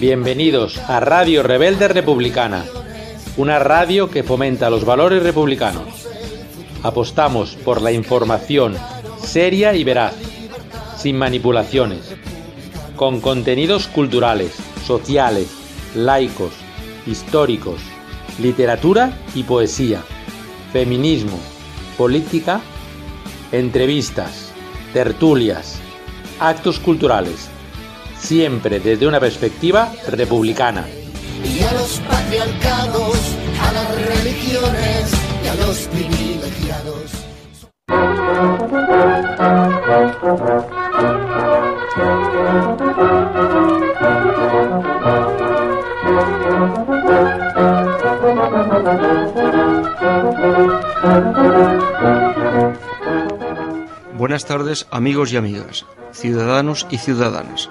Bienvenidos a Radio Rebelde Republicana, una radio que fomenta los valores republicanos. Apostamos por la información seria y veraz, sin manipulaciones, con contenidos culturales, sociales, laicos, históricos, literatura y poesía, feminismo, política, entrevistas, tertulias, actos culturales, siempre desde una perspectiva republicana. Y a los patriarcados, a las religiones y a los privilegiados. Buenas tardes amigos y amigas, ciudadanos y ciudadanas.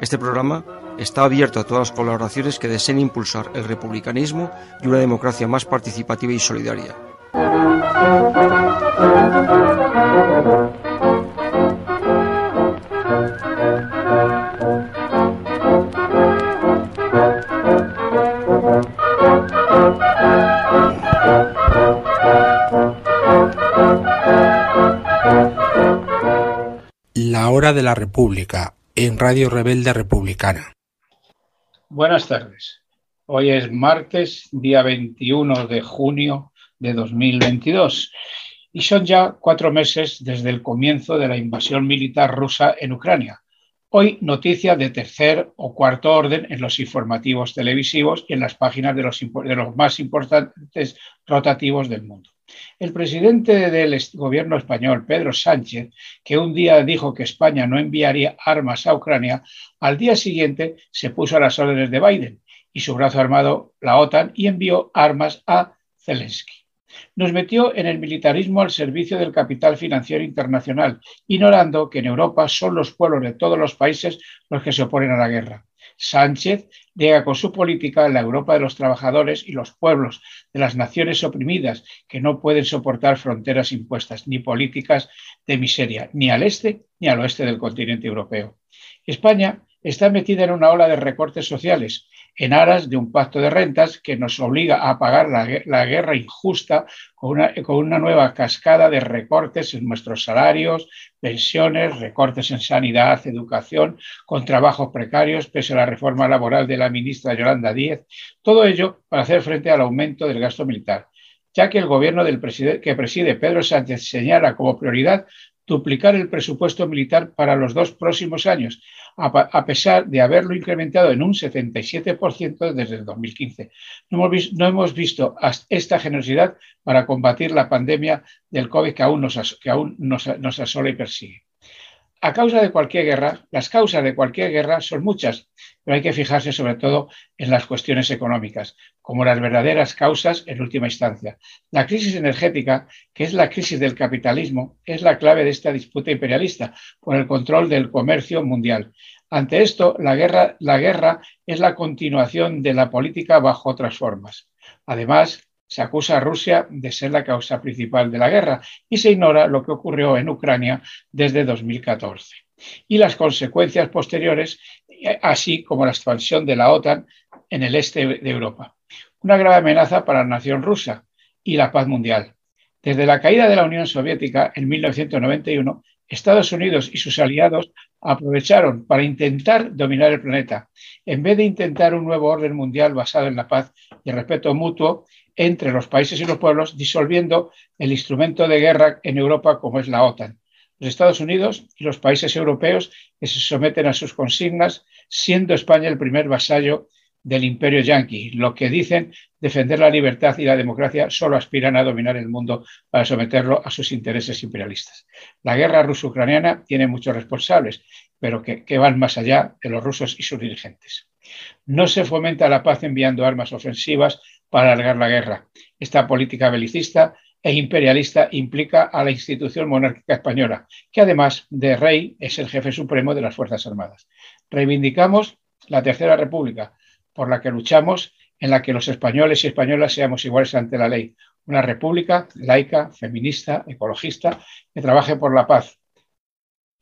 Este programa está abierto a todas las colaboraciones que deseen impulsar el republicanismo y una democracia más participativa y solidaria. La hora de la República en Radio Rebelde Republicana. Buenas tardes. Hoy es martes, día 21 de junio de 2022 y son ya cuatro meses desde el comienzo de la invasión militar rusa en Ucrania. Hoy noticia de tercer o cuarto orden en los informativos televisivos y en las páginas de los, de los más importantes rotativos del mundo. El presidente del gobierno español, Pedro Sánchez, que un día dijo que España no enviaría armas a Ucrania, al día siguiente se puso a las órdenes de Biden y su brazo armado, la OTAN, y envió armas a Zelensky. Nos metió en el militarismo al servicio del capital financiero internacional, ignorando que en Europa son los pueblos de todos los países los que se oponen a la guerra. Sánchez llega con su política la Europa de los trabajadores y los pueblos de las naciones oprimidas que no pueden soportar fronteras impuestas ni políticas de miseria, ni al este ni al oeste del continente europeo. España está metida en una ola de recortes sociales en aras de un pacto de rentas que nos obliga a pagar la, guerra injusta con una, con una, nueva cascada de recortes en nuestros salarios, pensiones, recortes en sanidad, educación, con trabajos precarios, pese a la reforma laboral de la ministra Yolanda Díez. Todo ello para hacer frente al aumento del gasto militar ya que el gobierno del que preside Pedro Sánchez señala como prioridad duplicar el presupuesto militar para los dos próximos años, a, pesar de haberlo incrementado en un 77% desde el 2015. No hemos, visto, no hemos, visto, esta generosidad para combatir la pandemia del COVID que aún nos, asola y persigue. A causa de cualquier guerra, las causas de cualquier guerra son muchas, pero hay que fijarse sobre todo en las cuestiones económicas, como las verdaderas causas en última instancia. La crisis energética, que es la crisis del capitalismo, es la clave de esta disputa imperialista por el control del comercio mundial. Ante esto, la guerra, la guerra es la continuación de la política bajo otras formas. Además, se acusa a Rusia de ser la causa principal de la guerra y se ignora lo que ocurrió en Ucrania desde 2014 y las consecuencias posteriores, así como la expansión de la OTAN en el este de Europa. Una grave amenaza para la nación rusa y la paz mundial. Desde la caída de la Unión Soviética en 1991, Estados Unidos y sus aliados aprovecharon para intentar dominar el planeta, en vez de intentar un nuevo orden mundial basado en la paz y el respeto mutuo entre los países y los pueblos, disolviendo el instrumento de guerra en Europa como es la OTAN. Los Estados Unidos y los países europeos que se someten a sus consignas, siendo España el primer vasallo del imperio yanqui. Lo que dicen defender la libertad y la democracia solo aspiran a dominar el mundo para someterlo a sus intereses imperialistas. La guerra ruso-ucraniana tiene muchos responsables, pero que, que van más allá de los rusos y sus dirigentes. No se fomenta la paz enviando armas ofensivas para alargar la guerra. Esta política belicista e imperialista implica a la institución monárquica española, que además de rey es el jefe supremo de las Fuerzas Armadas. Reivindicamos la Tercera República, por la que luchamos en la que los españoles y españolas seamos iguales ante la ley. Una república laica, feminista, ecologista, que trabaje por la paz,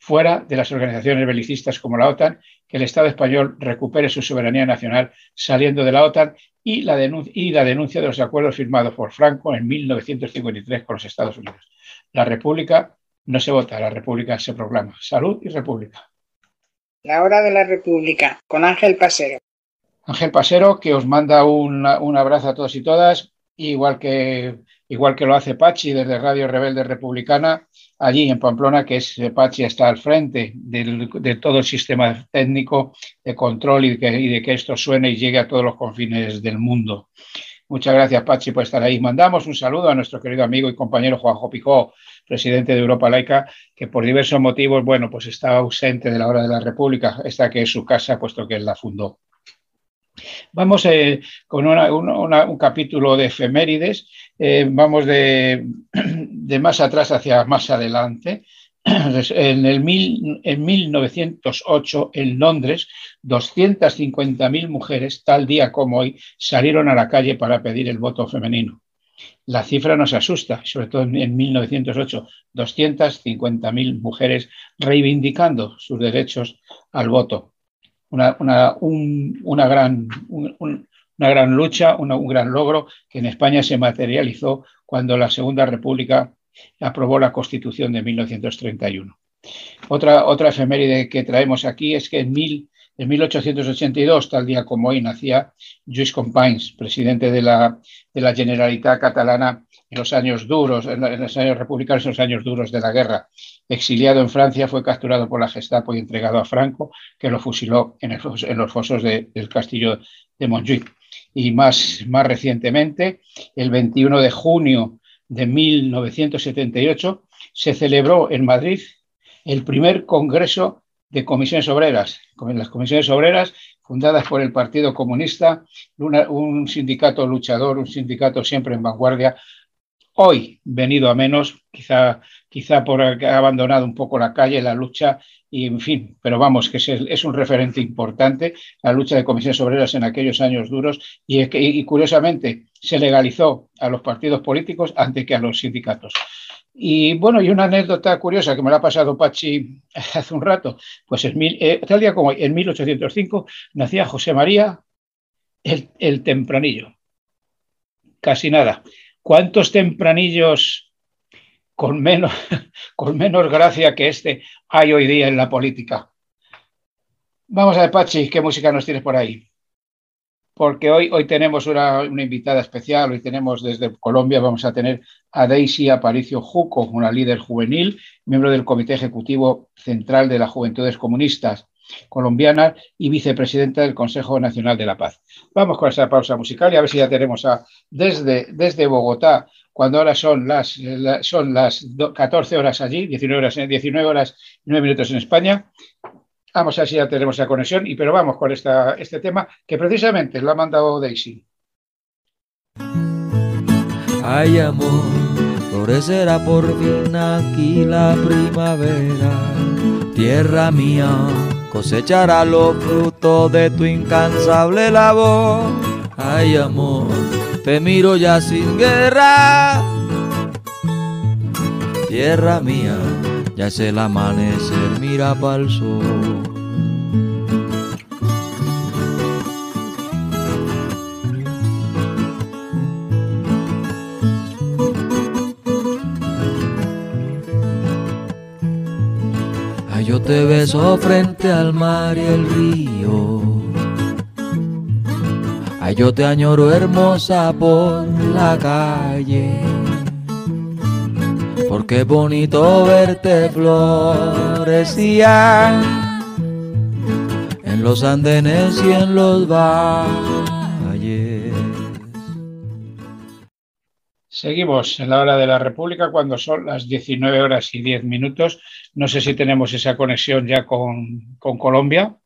fuera de las organizaciones belicistas como la OTAN, que el Estado español recupere su soberanía nacional saliendo de la OTAN y la, y la denuncia de los acuerdos firmados por Franco en 1953 con los Estados Unidos. La República no se vota, la República se proclama. Salud y República. La hora de la República, con Ángel Pasero. Ángel Pasero, que os manda un, un abrazo a todos y todas, igual que, igual que lo hace Pachi desde Radio Rebelde Republicana, allí en Pamplona, que es Pachi está al frente de todo el sistema técnico de control y de, que, esto suene y llegue a todos los confines del mundo. Muchas gracias, Pachi, por estar ahí. Mandamos un saludo a nuestro querido amigo y compañero Juanjo Picó, presidente de Europa Laica, que por diversos motivos, bueno, pues está ausente de la hora de la República, esta que es su casa, puesto que él la fundó. Vamos eh, con un capítulo de efemérides, eh, vamos de, más atrás hacia más adelante. En, el mil, en 1908, en Londres, 250.000 mujeres, tal día como hoy, salieron a la calle para pedir el voto femenino. La cifra nos asusta, sobre todo en 1908, 250.000 mujeres reivindicando sus derechos al voto. Una, una, un, una gran, una gran lucha, un gran logro que en España se materializó cuando la Segunda República aprobó la Constitución de 1931. Otra, otra efeméride que traemos aquí es que en, mil, en 1882, tal día como hoy, nacía Lluís Companys, presidente de la, de la Generalitat catalana en los años duros, en los años republicanos, en los años duros de la guerra. Exiliado en Francia, fue capturado por la Gestapo y entregado a Franco, que lo fusiló en, los fosos de, del castillo de Montjuic. Y más, más recientemente, el 21 de junio de 1978, se celebró en Madrid el primer Congreso de Comisiones Obreras. Las Comisiones Obreras, fundadas por el Partido Comunista, un sindicato luchador, un sindicato siempre en vanguardia, hoy venido a menos, quizá, quizá por haber abandonado un poco la calle, la lucha, y en fin, pero vamos, que es, un referente importante, la lucha de comisiones obreras en aquellos años duros, y, y curiosamente se legalizó a los partidos políticos antes que a los sindicatos. Y bueno, y una anécdota curiosa que me la ha pasado Pachi hace un rato, pues en eh, tal día como en 1805 nacía José María el, el Tempranillo. Casi nada. ¿Cuántos tempranillos con menos, con menos gracia que este hay hoy día en la política? Vamos a ver, Pachi, ¿qué música nos tienes por ahí? Porque hoy, hoy tenemos una, una, invitada especial, hoy tenemos desde Colombia, vamos a tener a Daisy Aparicio Juco, una líder juvenil, miembro del Comité Ejecutivo Central de las Juventudes Comunistas colombiana y vicepresidenta del Consejo Nacional de la Paz. Vamos con esa pausa musical y a ver si ya tenemos a, desde, desde Bogotá, cuando ahora son las, son las 14 horas allí, 19 horas, 19 horas y 9 minutos en España. Vamos a ver si ya tenemos la conexión, y, pero vamos con esta, este tema que precisamente lo ha mandado Daisy. Ay, amor, florecerá por fin aquí la primavera, tierra mía cosechará los frutos de tu incansable labor. Ay amor, te miro ya sin guerra. Tierra mía, ya es el amanecer, mira pa'l sol. yo te beso frente al mar y el río. Ay, yo te añoro hermosa por la calle. Porque bonito verte florecía en los andenes y en los valles. Seguimos en la hora de la República cuando son las 19 horas y 10 minutos. No sé si tenemos esa conexión ya con, con Colombia.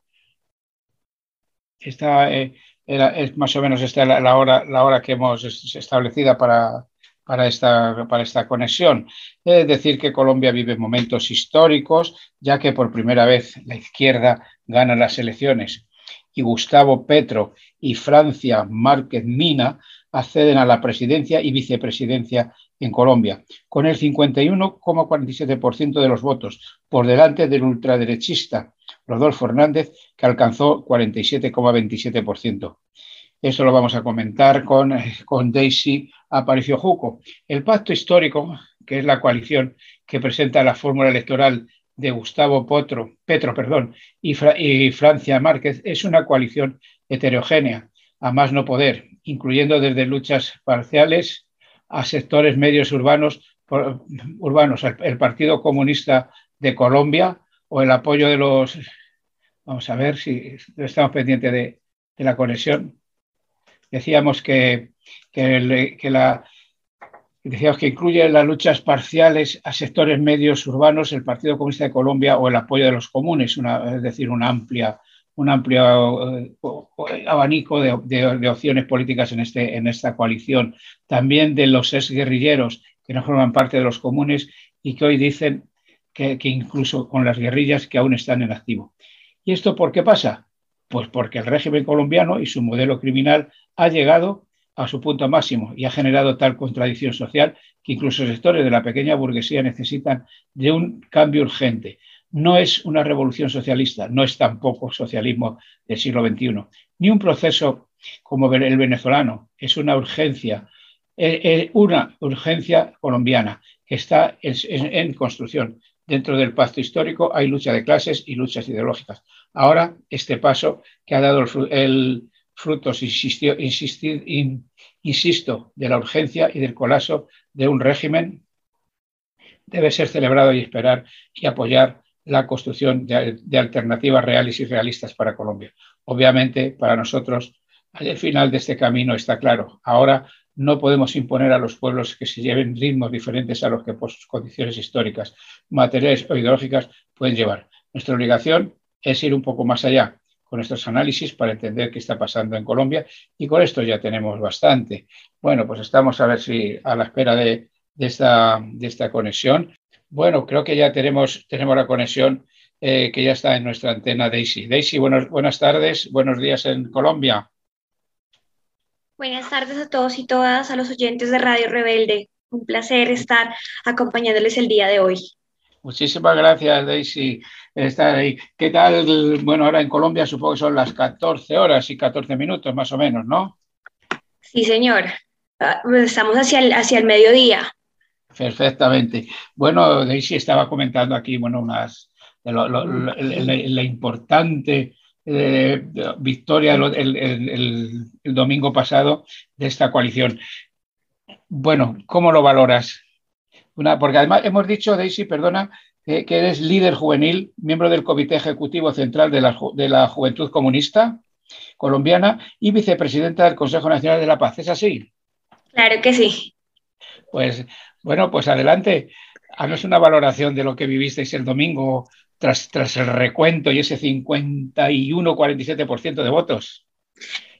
Está, eh, es más o menos esta la, hora, la hora que hemos establecida para, para esta, para esta conexión. Es decir, que Colombia vive momentos históricos, ya que por primera vez la izquierda gana las elecciones y Gustavo Petro y Francia Márquez Mina acceden a la presidencia y vicepresidencia en Colombia, con el 51,47% de los votos, por delante del ultraderechista Rodolfo Hernández, que alcanzó 47,27%. Eso lo vamos a comentar con, con Daisy Aparicio Juco. El pacto histórico, que es la coalición que presenta la fórmula electoral de Gustavo Potro, Petro perdón, y, Francia Márquez, es una coalición heterogénea, a más no poder, incluyendo desde luchas parciales a sectores medios urbanos, urbanos el, Partido Comunista de Colombia o el apoyo de los... Vamos a ver si estamos pendientes de, la conexión. Decíamos que, que, la, decíamos que incluye las luchas parciales a sectores medios urbanos, el Partido Comunista de Colombia o el apoyo de los comunes, es decir, amplia, un amplio eh, abanico de, de, de, opciones políticas en, este, en esta coalición. También de los exguerrilleros que no forman parte de los comunes y que hoy dicen que, incluso con las guerrillas que aún están en activo. ¿Y esto por qué pasa? Pues porque el régimen colombiano y su modelo criminal ha llegado a su punto máximo y ha generado tal contradicción social que incluso sectores de la pequeña burguesía necesitan de un cambio urgente. No es una revolución socialista, no es tampoco socialismo del siglo XXI, ni un proceso como el venezolano, es una urgencia, eh, una urgencia colombiana que está en construcción. Dentro del pacto histórico hay lucha de clases y luchas ideológicas. Ahora, este paso que ha dado el, el insisto, de la urgencia y del colapso de un régimen, debe ser celebrado y esperar y apoyar la construcción de, de, alternativas reales y realistas para Colombia. Obviamente, para nosotros, al final de este camino está claro. Ahora no podemos imponer a los pueblos que se lleven ritmos diferentes a los que por sus condiciones históricas, materiales o ideológicas pueden llevar. Nuestra obligación es ir un poco más allá con estos análisis para entender qué está pasando en Colombia y con esto ya tenemos bastante. Bueno, pues estamos a ver si a la espera de, esta, conexión. Bueno, creo que ya tenemos, la conexión eh, que ya está en nuestra antena Daisy. Daisy, buenas tardes, buenos días en Colombia. Buenas tardes a todos y todas, a los oyentes de Radio Rebelde. Un placer estar acompañándoles el día de hoy. Muchísimas gracias, Daisy, estar ahí. ¿Qué tal? Bueno, ahora en Colombia supongo que son las 14 horas y 14 minutos, más o menos, ¿no? Sí, señor. Estamos hacia el, hacia el mediodía. Perfectamente. Bueno, Daisy estaba comentando aquí, bueno, unas, lo, lo, lo, la, la, importante eh, victoria el, el, el domingo pasado de esta coalición. Bueno, ¿cómo lo valoras? Una, porque además hemos dicho, Daisy, perdona, que, que, eres líder juvenil, miembro del Comité Ejecutivo Central de la, de la Juventud Comunista colombiana y vicepresidenta del Consejo Nacional de la Paz. ¿Es así? Claro que sí. Pues bueno, pues adelante. Haznos una valoración de lo que vivisteis el domingo tras, tras el recuento y ese 51-47% de votos.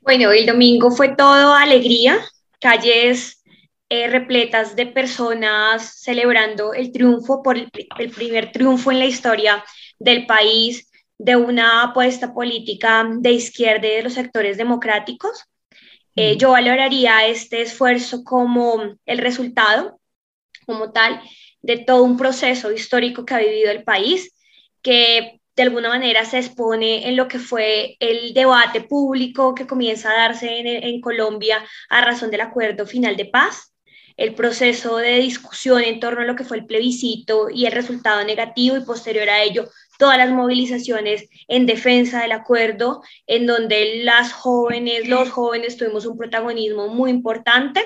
Bueno, el domingo fue todo alegría, calles eh, repletas de personas celebrando el triunfo, por el, el, primer triunfo en la historia del país de una apuesta política de izquierda y de los sectores democráticos. Eh, yo valoraría este esfuerzo como el resultado, como tal, de todo un proceso histórico que ha vivido el país, que de alguna manera se expone en lo que fue el debate público que comienza a darse en, Colombia a razón del acuerdo final de paz, el proceso de discusión en torno a lo que fue el plebiscito y el resultado negativo y posterior a ello todas las movilizaciones en defensa del acuerdo, en donde las jóvenes, los jóvenes tuvimos un protagonismo muy importante.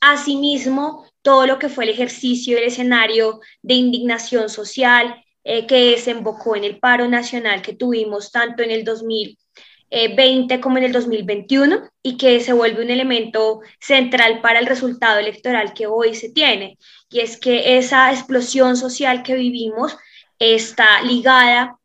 Asimismo, todo lo que fue el ejercicio, el escenario de indignación social eh, que desembocó en el paro nacional que tuvimos tanto en el 2000 eh, 20 como en el 2021 y que se vuelve un elemento central para el resultado electoral que hoy se tiene. Y es que esa explosión social que vivimos está ligada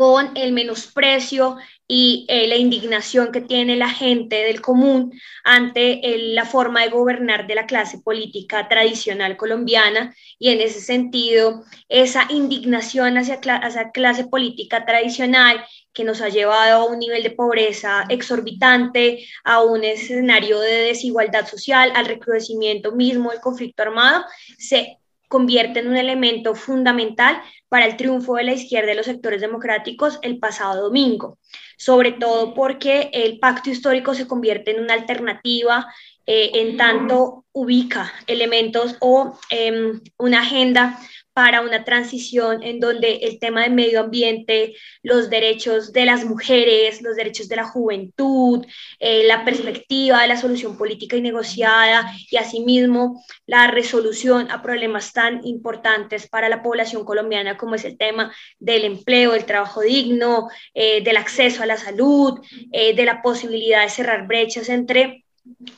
con el menosprecio y eh, la indignación que tiene la gente del común ante la forma de gobernar de la clase política tradicional colombiana. Y en ese sentido esa indignación hacia, hacia clase política tradicional que nos ha llevado a un nivel de pobreza exorbitante, a un escenario de desigualdad social, al recrudecimiento mismo del conflicto armado, se convierte en un elemento fundamental para el triunfo de la izquierda y los sectores democráticos el pasado domingo, sobre todo porque el pacto histórico se convierte en una alternativa eh, en tanto ubica elementos o em, una agenda para una transición en donde el tema del medio ambiente, los derechos de las mujeres, los derechos de la juventud, eh, la perspectiva de la solución política y negociada y asimismo la resolución a problemas tan importantes para la población colombiana como es el tema del empleo, del trabajo digno, eh, del acceso a la salud, eh, de la posibilidad de cerrar brechas entre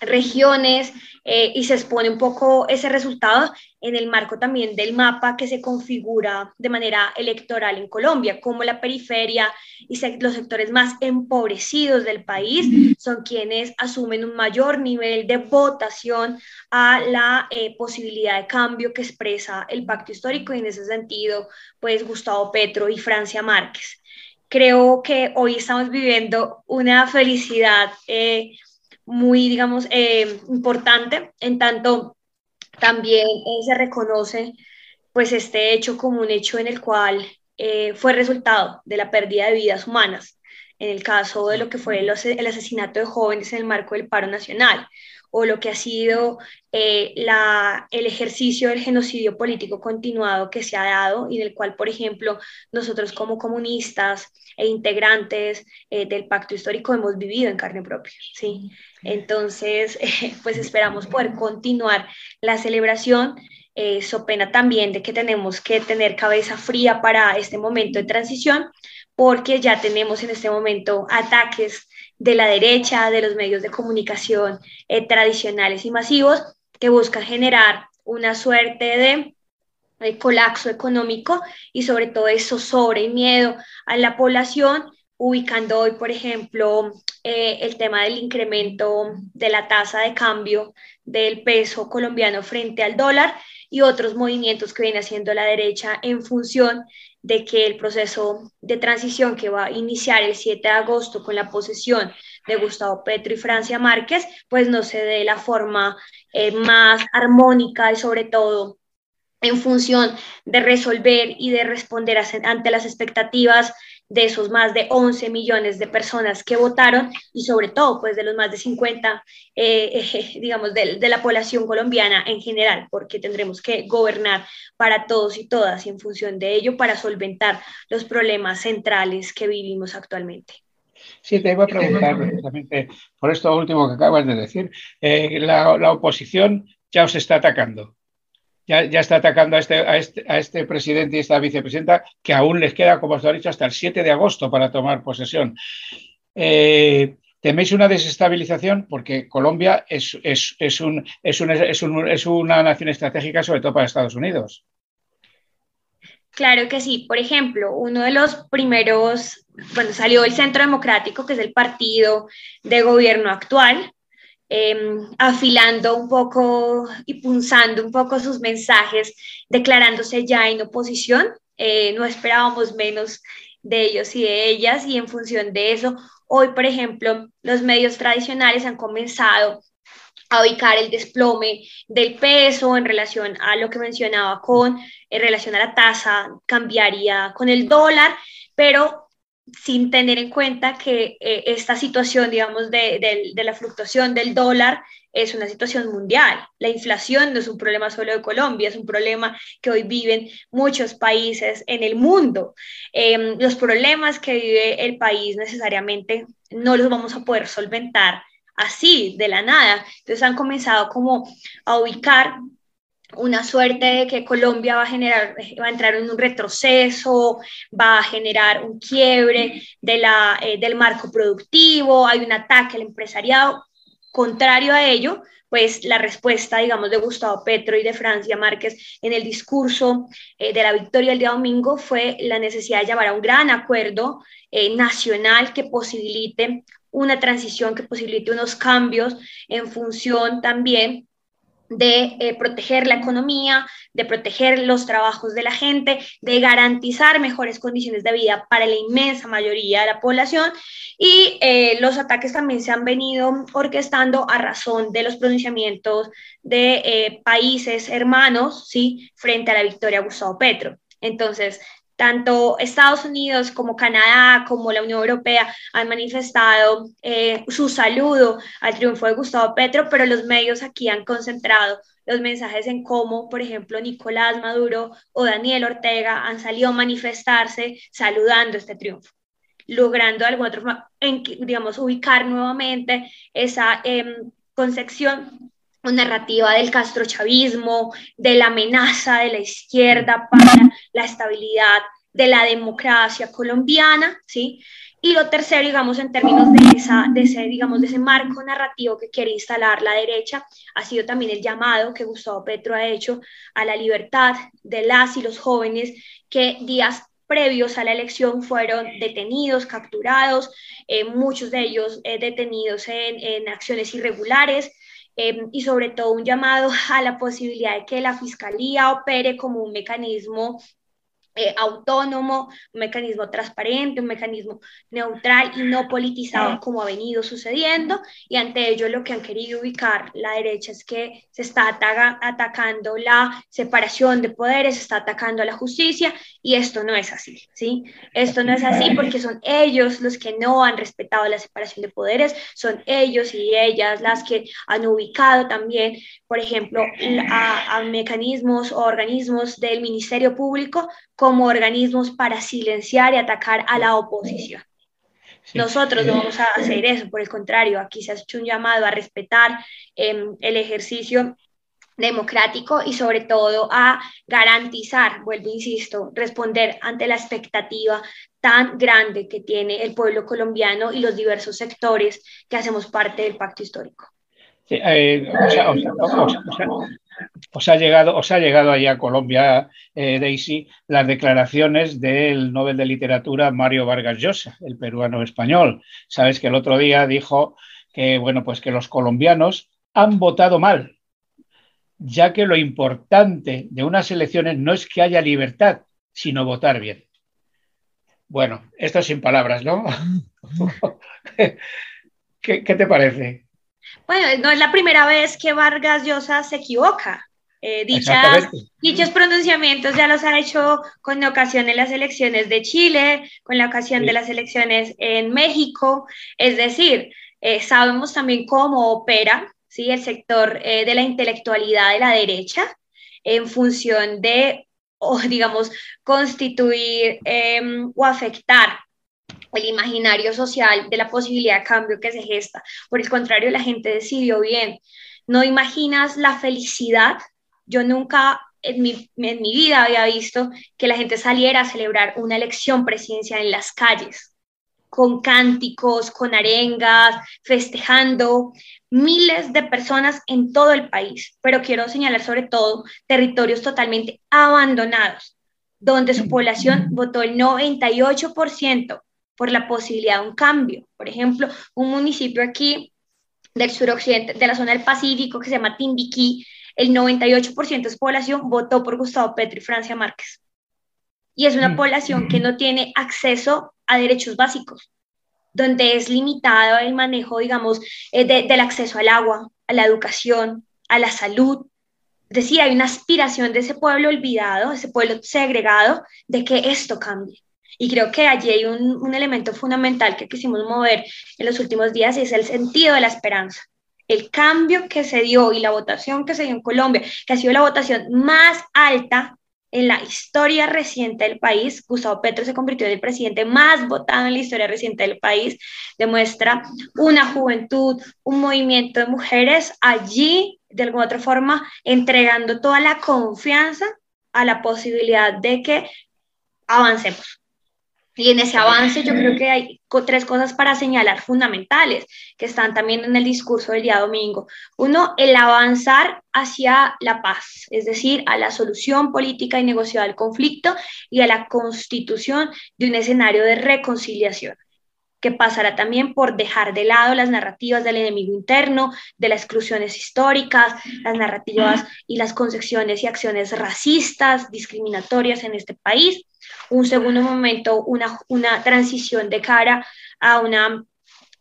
regiones eh, y se expone un poco ese resultado en el marco también del mapa que se configura de manera electoral en Colombia, como la periferia y los sectores más empobrecidos del país son quienes asumen un mayor nivel de votación a la eh, posibilidad de cambio que expresa el pacto histórico y en ese sentido, pues Gustavo Petro y Francia Márquez. Creo que hoy estamos viviendo una felicidad. Eh, muy, digamos, eh, importante, en tanto también eh, se reconoce pues este hecho como un hecho en el cual eh, fue resultado de la pérdida de vidas humanas, en el caso de lo que fue el, el asesinato de jóvenes en el marco del paro nacional, o lo que ha sido la, el ejercicio del genocidio político continuado que se ha dado y del cual, por ejemplo, nosotros como comunistas e integrantes del pacto histórico hemos vivido en carne propia. ¿sí? Entonces, pues esperamos poder continuar la celebración. Eh, so pena también de que tenemos que tener cabeza fría para este momento de transición, porque ya tenemos en este momento ataques de la derecha, de los medios de comunicación eh, tradicionales y masivos, que buscan generar una suerte de, colapso económico y sobre todo eso sobre y miedo a la población ubicando hoy, por ejemplo, eh, el tema del incremento de la tasa de cambio del peso colombiano frente al dólar y otros movimientos que viene haciendo la derecha en función de que el proceso de transición que va a iniciar el 7 de agosto con la posesión de Gustavo Petro y Francia Márquez, pues no se dé la forma eh, más armónica y sobre todo en función de resolver y de responder ante las expectativas de esos más de 11 millones de personas que votaron y sobre todo pues de los más de 50, eh, digamos, de, de, la población colombiana en general, porque tendremos que gobernar para todos y todas y en función de ello para solventar los problemas centrales que vivimos actualmente. Sí, te iba a preguntar precisamente por esto último que acabas de decir. Eh, la, la oposición ya os está atacando ya, ya está atacando a este, a, este, a este presidente y esta vicepresidenta, que aún les queda, como os lo he dicho, hasta el 7 de agosto para tomar posesión. Eh, ¿Teméis una desestabilización? Porque Colombia es, es, es, un, es, un, es, un, es una nación estratégica, sobre todo para Estados Unidos. Claro que sí. Por ejemplo, uno de los primeros, cuando salió el Centro Democrático, que es el partido de gobierno actual, Em, afilando un poco y punzando un poco sus mensajes, declarándose ya en oposición. Eh, no esperábamos menos de ellos y de ellas y en función de eso, hoy, por ejemplo, los medios tradicionales han comenzado a ubicar el desplome del peso en relación a lo que mencionaba con en relación a la tasa cambiaría con el dólar, pero sin tener en cuenta que eh, esta situación, digamos, de, de, la fluctuación del dólar es una situación mundial. La inflación no es un problema solo de Colombia, es un problema que hoy viven muchos países en el mundo. Em, los problemas que vive el país necesariamente no los vamos a poder solventar así, de la nada. Entonces han comenzado como a ubicar una suerte de que Colombia va a generar, va a entrar en un retroceso, va a generar un quiebre de la, eh, del marco productivo, hay un ataque al empresariado. contrario a ello, pues la respuesta, digamos, de Gustavo Petro y de Francia Márquez en el discurso eh, de la victoria el día domingo fue la necesidad de llevar a un gran acuerdo eh, nacional que posibilite una transición, que posibilite unos cambios en función también de eh, proteger la economía, de proteger los trabajos de la gente, de garantizar mejores condiciones de vida para la inmensa mayoría de la población y eh, los ataques también se han venido orquestando a razón de los pronunciamientos de eh, países hermanos, ¿sí? Frente a la victoria de Gustavo Petro. Entonces, tanto Estados Unidos como Canadá, como la Unión Europea han manifestado eh, su saludo al triunfo de Gustavo Petro, pero los medios aquí han concentrado los mensajes en cómo, por ejemplo, Nicolás Maduro o Daniel Ortega han salido a manifestarse saludando este triunfo logrando de alguna otra forma, digamos, ubicar nuevamente esa em, concepción narrativa del castrochavismo, de la amenaza de la izquierda para la estabilidad de la democracia colombiana, ¿sí? Y lo tercero, digamos, en términos de, ese, digamos, de ese marco narrativo que quiere instalar la derecha, ha sido también el llamado que Gustavo Petro ha hecho a la libertad de las y los jóvenes que días previos a la elección fueron detenidos, capturados, eh, muchos de ellos eh, detenidos en, en, acciones irregulares. Eh, y sobre todo un llamado a la posibilidad de que la Fiscalía opere como un mecanismo eh, autónomo, un mecanismo transparente, un mecanismo neutral y no politizado como ha venido sucediendo. Y ante ello lo que han querido ubicar la derecha es que se está atacando la separación de poderes, se está atacando a la justicia y esto no es así, ¿sí? Esto no es así porque son ellos los que no han respetado la separación de poderes, son ellos y ellas las que han ubicado también, por ejemplo, a, a mecanismos o organismos del Ministerio Público como organismos para silenciar y atacar a la oposición. Nosotros no vamos a hacer eso, por el contrario, aquí se ha hecho un llamado a respetar em, el ejercicio democrático y sobre todo a garantizar, vuelvo, insisto, responder ante la expectativa tan grande que tiene el pueblo colombiano y los diversos sectores que hacemos parte del pacto histórico. Os ha llegado, os ha llegado allá a Colombia, eh, Daisy, las declaraciones del Nobel de Literatura Mario Vargas Llosa, el peruano español. Sabes que el otro día dijo que, bueno, pues que los colombianos han votado mal, ya que lo importante de unas elecciones no es que haya libertad, sino votar bien. Bueno, esto sin palabras, ¿no? ¿Qué, ¿Qué, te parece? Bueno, no es la primera vez que Vargas Llosa se equivoca. Eh, dichas, dichos pronunciamientos ya los ha hecho con ocasión en las elecciones de Chile, con la ocasión sí. de las elecciones en México. Es decir, eh, sabemos también cómo opera ¿sí? el sector eh, de la intelectualidad de la derecha en función de, o digamos, constituir em, o afectar el imaginario social de la posibilidad de cambio que se gesta. Por el contrario, la gente decidió bien. No imaginas la felicidad. Yo nunca en mi, en mi vida había visto que la gente saliera a celebrar una elección presidencial en las calles, con cánticos, con arengas, festejando, miles de personas en todo el país, pero quiero señalar sobre todo territorios totalmente abandonados, donde su población votó el 98% por la posibilidad de un cambio. Por ejemplo, un municipio aquí del suroccidente, de la zona del Pacífico, que se llama Timbiquí, el 98% de su población votó por Gustavo Petro y Francia Márquez. Y es una mm. población que no tiene acceso a derechos básicos, donde es limitado el manejo, digamos, eh, de, del acceso al agua, a la educación, a la salud. Es decir, hay una aspiración de ese pueblo olvidado, ese pueblo segregado, de que esto cambie. Y creo que allí hay un, un, elemento fundamental que quisimos mover en los últimos días y es el sentido de la esperanza. El cambio que se dio y la votación que se dio en Colombia, que ha sido la votación más alta en la historia reciente del país, Gustavo Petro se convirtió en el presidente más votado en la historia reciente del país, demuestra una juventud, un movimiento de mujeres allí, de alguna otra forma, entregando toda la confianza a la posibilidad de que avancemos Y en ese avance yo creo que hay tres cosas para señalar fundamentales que están también en el discurso del día domingo. Uno, el avanzar hacia la paz, es decir, a la solución política y negociada del conflicto y a la constitución de un escenario de reconciliación que pasará también por dejar de lado las narrativas del enemigo interno, de las exclusiones históricas, las narrativas y las concepciones y acciones racistas, discriminatorias en este país. Un segundo momento, una, una transición de cara a una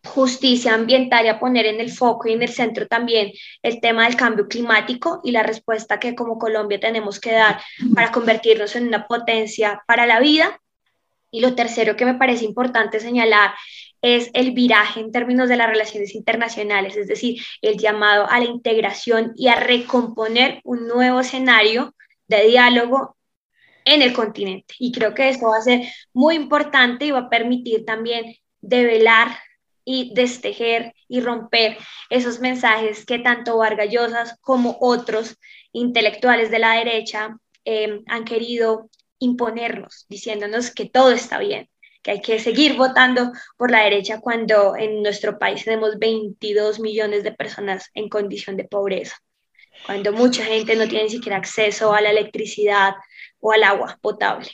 justicia ambiental y a poner en el foco y en el centro también el tema del cambio climático y la respuesta que como Colombia tenemos que dar para convertirnos en una potencia para la vida. Y lo tercero que me parece importante señalar es el viraje en términos de las relaciones internacionales, es decir, el llamado a la integración y a recomponer un nuevo escenario de diálogo en el continente. Y creo que esto va a ser muy importante y va a permitir también develar y destejer y romper esos mensajes que tanto Vargas Llosa como otros intelectuales de la derecha eh, han querido imponernos, diciéndonos que todo está bien, que hay que seguir votando por la derecha cuando en nuestro país tenemos 22 millones de personas en condición de pobreza, cuando mucha gente no tiene ni siquiera acceso a la electricidad o al agua potable.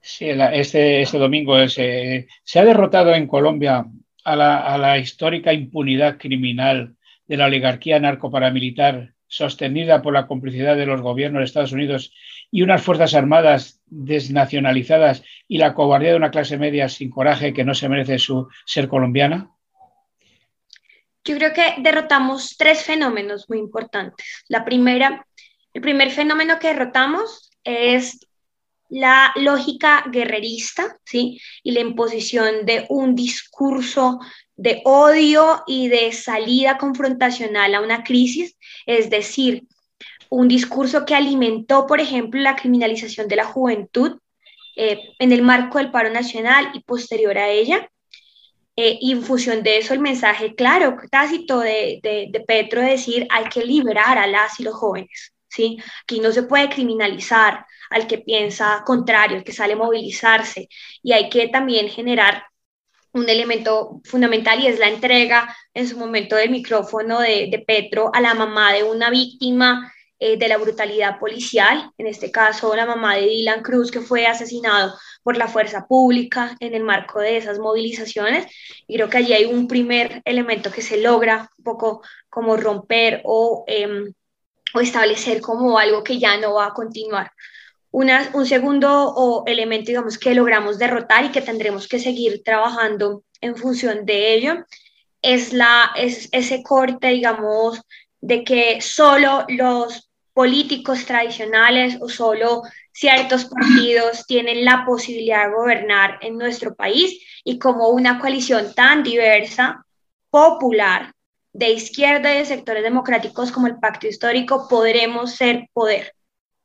Sí, este, este domingo se ha derrotado en Colombia a la, a la histórica impunidad criminal de la oligarquía narcoparamilitar sostenida por la complicidad de los gobiernos de Estados Unidos y unas Fuerzas Armadas desnacionalizadas y la cobardía de una clase media sin coraje que no se merece su, ser colombiana? Yo creo que derrotamos tres fenómenos muy importantes. La primera, el primer fenómeno que derrotamos es la lógica guerrerista, ¿sí? Y la imposición de un discurso de odio y de salida confrontacional a una crisis, es decir, un discurso que alimentó, por ejemplo, la criminalización de la juventud eh, en el marco del paro nacional y posterior a ella. Eh, y en función de eso, el mensaje claro, tácito de, de, de Petro de decir hay que liberar a las y los jóvenes. ¿Sí? Aquí no se puede criminalizar al que piensa contrario, al que sale a movilizarse. Y hay que también generar un elemento fundamental y es la entrega en su momento del micrófono de, Petro a la mamá de una víctima eh, de la brutalidad policial, en este caso la mamá de Dylan Cruz, que fue asesinado por la fuerza pública en el marco de esas movilizaciones. Y creo que allí hay un primer elemento que se logra un poco como romper o, em, o establecer como algo que ya no va a continuar. Una, un segundo o elemento, digamos, que logramos derrotar y que tendremos que seguir trabajando en función de ello, es, la, es ese corte, digamos, de que solo los políticos tradicionales o solo ciertos partidos tienen la posibilidad de gobernar en nuestro país y como una coalición tan diversa, popular, de izquierda y de sectores democráticos como el pacto histórico, podremos ser poder.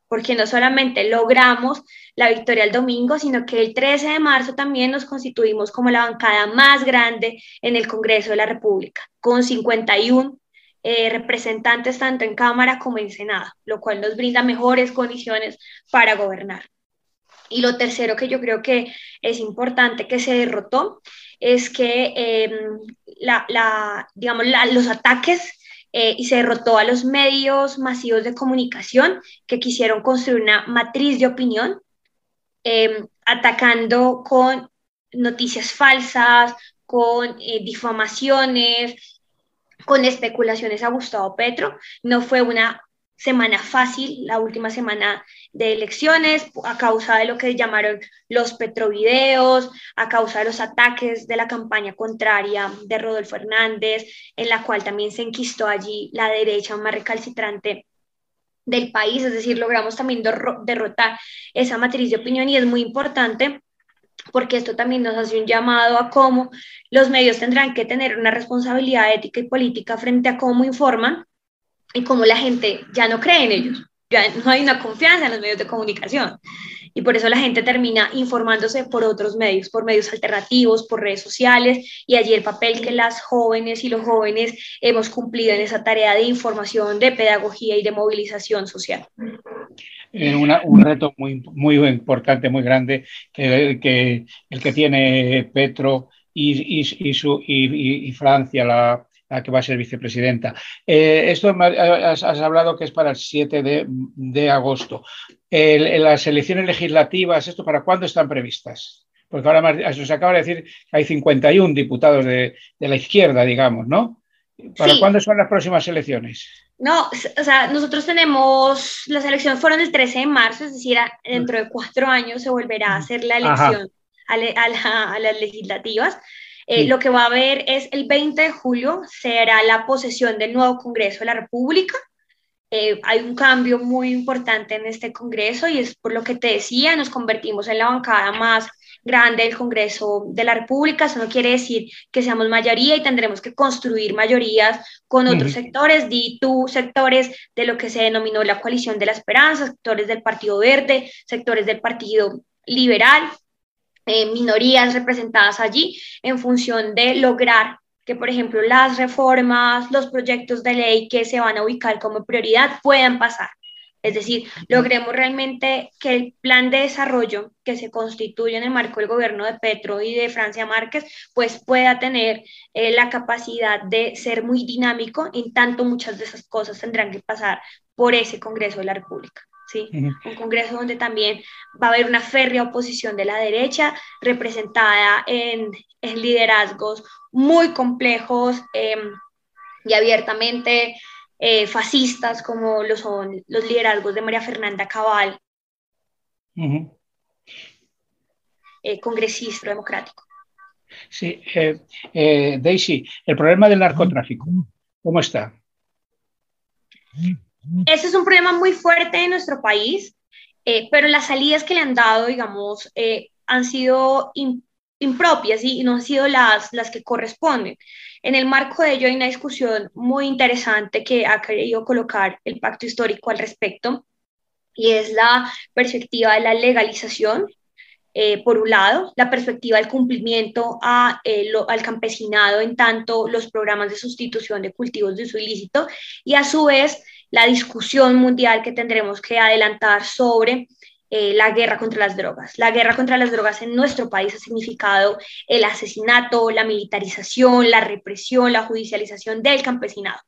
Porque no solamente logramos la victoria el domingo, sino que el 13 de marzo también nos constituimos como la bancada más grande en el Congreso de la República, con 51 eh, representantes tanto en Cámara como en Senado, lo cual nos brinda mejores condiciones para gobernar. Y lo tercero que yo creo que es importante que se derrotó es que em, la, digamos, los ataques eh, y se derrotó a los medios masivos de comunicación que quisieron construir una matriz de opinión, em, atacando con noticias falsas, con eh, difamaciones, con especulaciones a Gustavo Petro. No fue una semana fácil, la última semana de elecciones, a causa de lo que llamaron los petrovideos, a causa de los ataques de la campaña contraria de Rodolfo Hernández, en la cual también se enquistó allí la derecha más recalcitrante del país, es decir, logramos también derrotar esa matriz de opinión y es muy importante porque esto también nos hace un llamado a cómo los medios tendrán que tener una responsabilidad ética y política frente a cómo informan y cómo la gente ya no cree en ellos, no hay una confianza en los medios de comunicación. Y por eso la gente termina informándose por otros medios, por medios alternativos, por redes sociales, y allí el papel que las jóvenes y los jóvenes hemos cumplido en esa tarea de información, de pedagogía y de movilización social. un reto muy, muy importante, muy grande, que, el que tiene Petro y, y, su, y Francia, la, que va a ser vicepresidenta. Eh, esto has, hablado que es para el 7 de, de agosto. las elecciones legislativas, ¿esto para cuándo están previstas? Porque ahora se acaba de decir que hay 51 diputados de, de la izquierda, digamos, ¿no? ¿Para cuándo son las próximas elecciones? No, o sea, nosotros tenemos, las elecciones fueron el 13 de marzo, es decir, dentro de cuatro años se volverá a hacer la elección a, a, las legislativas. Eh, lo que va a haber es el 20 de julio, será la posesión del nuevo Congreso de la República. Eh, hay un cambio muy importante en este Congreso y es por lo que te decía, nos convertimos en la bancada más grande del Congreso de la República. Eso no quiere decir que seamos mayoría y tendremos que construir mayorías con otros sectores, di tú, sectores de lo que se denominó la coalición de la esperanza, sectores del Partido Verde, sectores del Partido Liberal, eh, minorías representadas allí en función de lograr que, por ejemplo, las reformas, los proyectos de ley que se van a ubicar como prioridad puedan pasar. Es decir, logremos realmente que el plan de desarrollo que se constituye en el marco del gobierno de Petro y de Francia Márquez, pues pueda tener eh, la capacidad de ser muy dinámico, en tanto muchas de esas cosas tendrán que pasar por ese Congreso de la República. ¿Sí? Un Congreso donde también va a haber una férrea oposición de la derecha representada en, liderazgos muy complejos em, y abiertamente eh, fascistas como lo son los liderazgos de María Fernanda Cabal, eh, congresista democrático. Sí, eh, Daisy, el problema del narcotráfico, ¿cómo está? Ese es un problema muy fuerte en nuestro país, eh, pero las salidas que le han dado, digamos, eh, han sido impropias y no han sido las, las que corresponden. En el marco de ello hay una discusión muy interesante que ha querido colocar el pacto histórico al respecto y es la perspectiva de la legalización eh, por un lado, la perspectiva del cumplimiento a, al campesinado en tanto los programas de sustitución de cultivos de uso ilícito y a su vez la discusión mundial que tendremos que adelantar sobre eh, la guerra contra las drogas. La guerra contra las drogas en nuestro país ha significado el asesinato, la militarización, la represión, la judicialización del campesinado,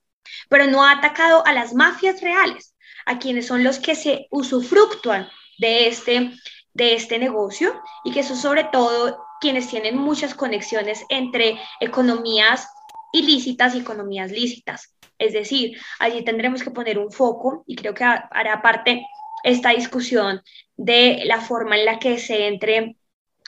pero no ha atacado a las mafias reales, a quienes son los que se usufructúan de este, de este negocio y que son sobre todo quienes tienen muchas conexiones entre economías ilícitas y economías lícitas. Es decir, allí tendremos que poner un foco y creo que hará parte esta discusión de la forma en la que se entre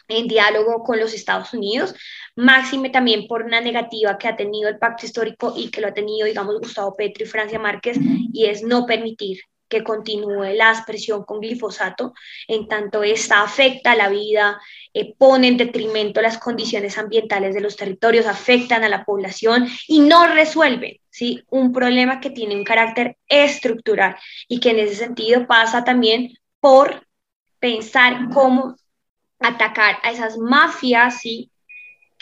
en diálogo con los Estados Unidos, máxime también por una negativa que ha tenido el pacto histórico y que lo ha tenido, digamos, Gustavo Petro y Francia Márquez, y es no permitir que continúe la aspersión con glifosato, en tanto esta afecta la vida, eh, pone en detrimento las condiciones ambientales de los territorios, afectan a la población y no resuelven ¿sí? un problema que tiene un carácter estructural y que en ese sentido pasa también por pensar cómo atacar a esas mafias ¿sí?